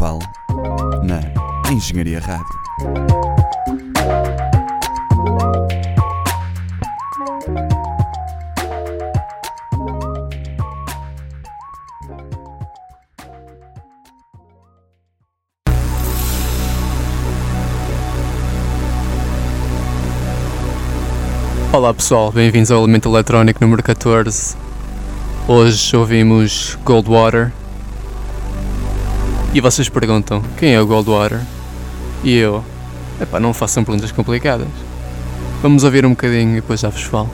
Elemento Eletrónico com Guilherme Val na Engenharia Rádio. Olá pessoal, bem-vindos ao Elemento Eletrónico número 14. Hoje ouvimos Goldwater. E vocês perguntam, quem é o Goldwater? E eu, epá, não façam perguntas complicadas. Vamos ouvir um bocadinho e depois já vos falo.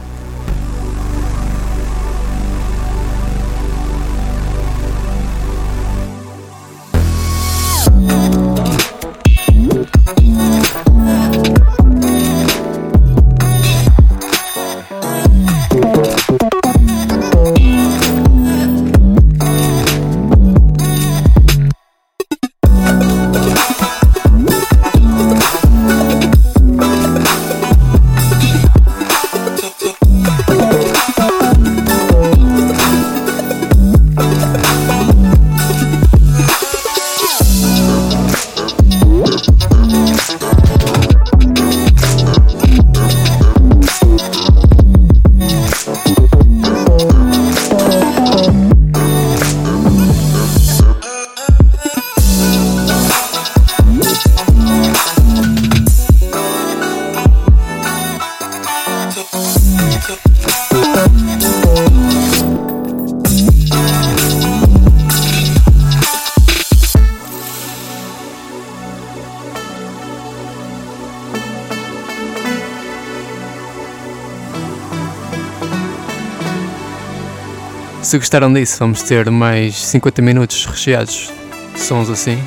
Se gostaram disso, vamos ter mais 50 minutos recheados de sons assim,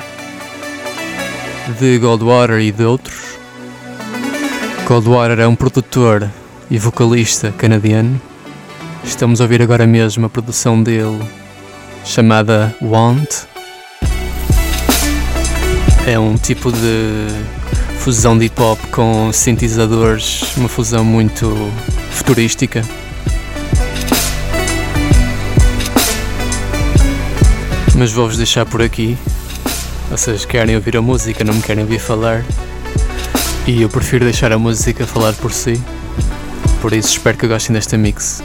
de Goldwater e de outros. Goldwater é um produtor e vocalista canadiano. Estamos a ouvir agora mesmo a produção dele chamada Want. É um tipo de fusão de hip hop com sintetizadores, uma fusão muito futurística. Mas vou-vos deixar por aqui. Vocês querem ouvir a música, não me querem ouvir falar. E eu prefiro deixar a música falar por si. Por isso espero que gostem desta mix.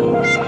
good.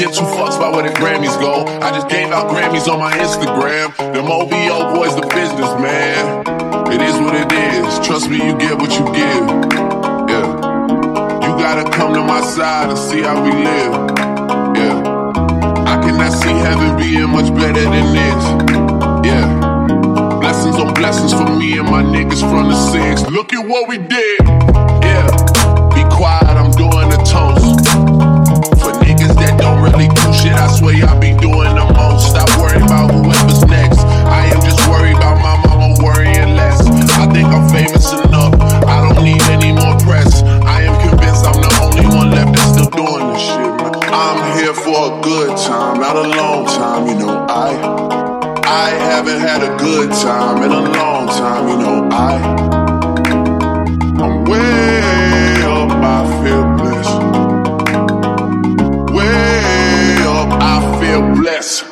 Get two fucks about where the Grammys go. I just gave out Grammys on my Instagram. Them OVO boys, the business, man. It is what it is. Trust me, you get what you give. Yeah. You gotta come to my side and see how we live. Yeah. I cannot see heaven being much better than this. Yeah. Blessings on blessings for me and my niggas from the six. Look at what we did. Yeah. Be quiet, I'm doing a toast. Don't really do shit, I swear I be doing the most. Stop worrying about whoever's next. I am just worried about my mama worrying less. I think I'm famous enough, I don't need any more press. I am convinced I'm the only one left that's still doing this shit. I'm here for a good time, not a long time, you know. I I haven't had a good time in a long time, you know. I Yes.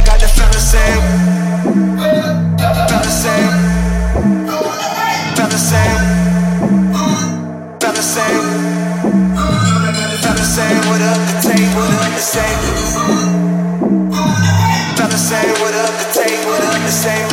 I got the feeling same. What up the tape? What up the same? What up the tape? What up the same?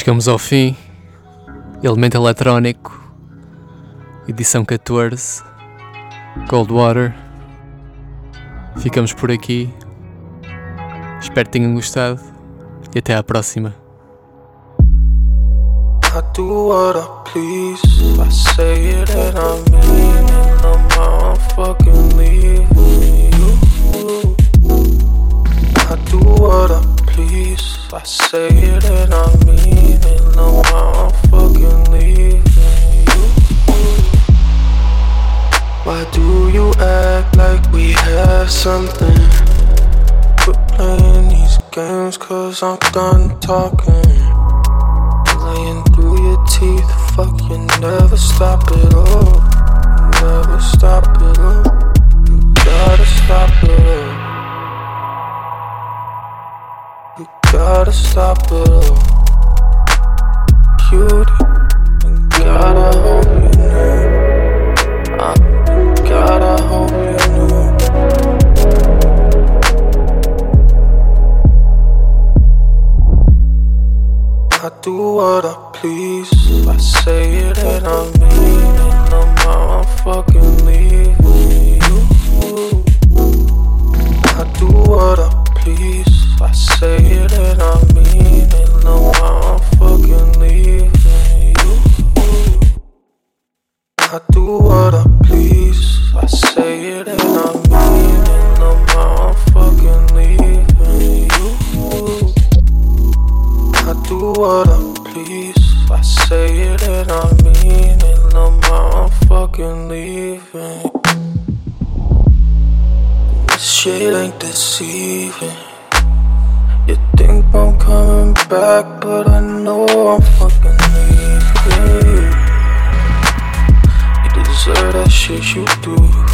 Chegamos ao fim. Elemento eletrónico. Edição 14. Coldwater. Ficamos por aqui. Espero que tenham gostado. E até à próxima. I do what I please. I say it and I mean it. No I'm fucking leaving you. Why do you act like we have something? Quit playing these games, cause I'm done talking. Laying through your teeth, fuck you never stop it all. Never stop it all. You gotta stop it all. Gotta stop it all. Cutie, and I hope you knew. I, I hope you knew. I do what I please. I say it and I mean it. No I'm fucking leaving you. I do what I please. I say it and I mean it. No I'm fucking leaving you. I do what I please. I say it and I mean it. No I'm fucking leaving you. I do what I please. I say it and I mean it. No I'm fucking leaving. This shit ain't deceiving. Coming back, but I know I'm fucking leaving. You deserve that shit you do.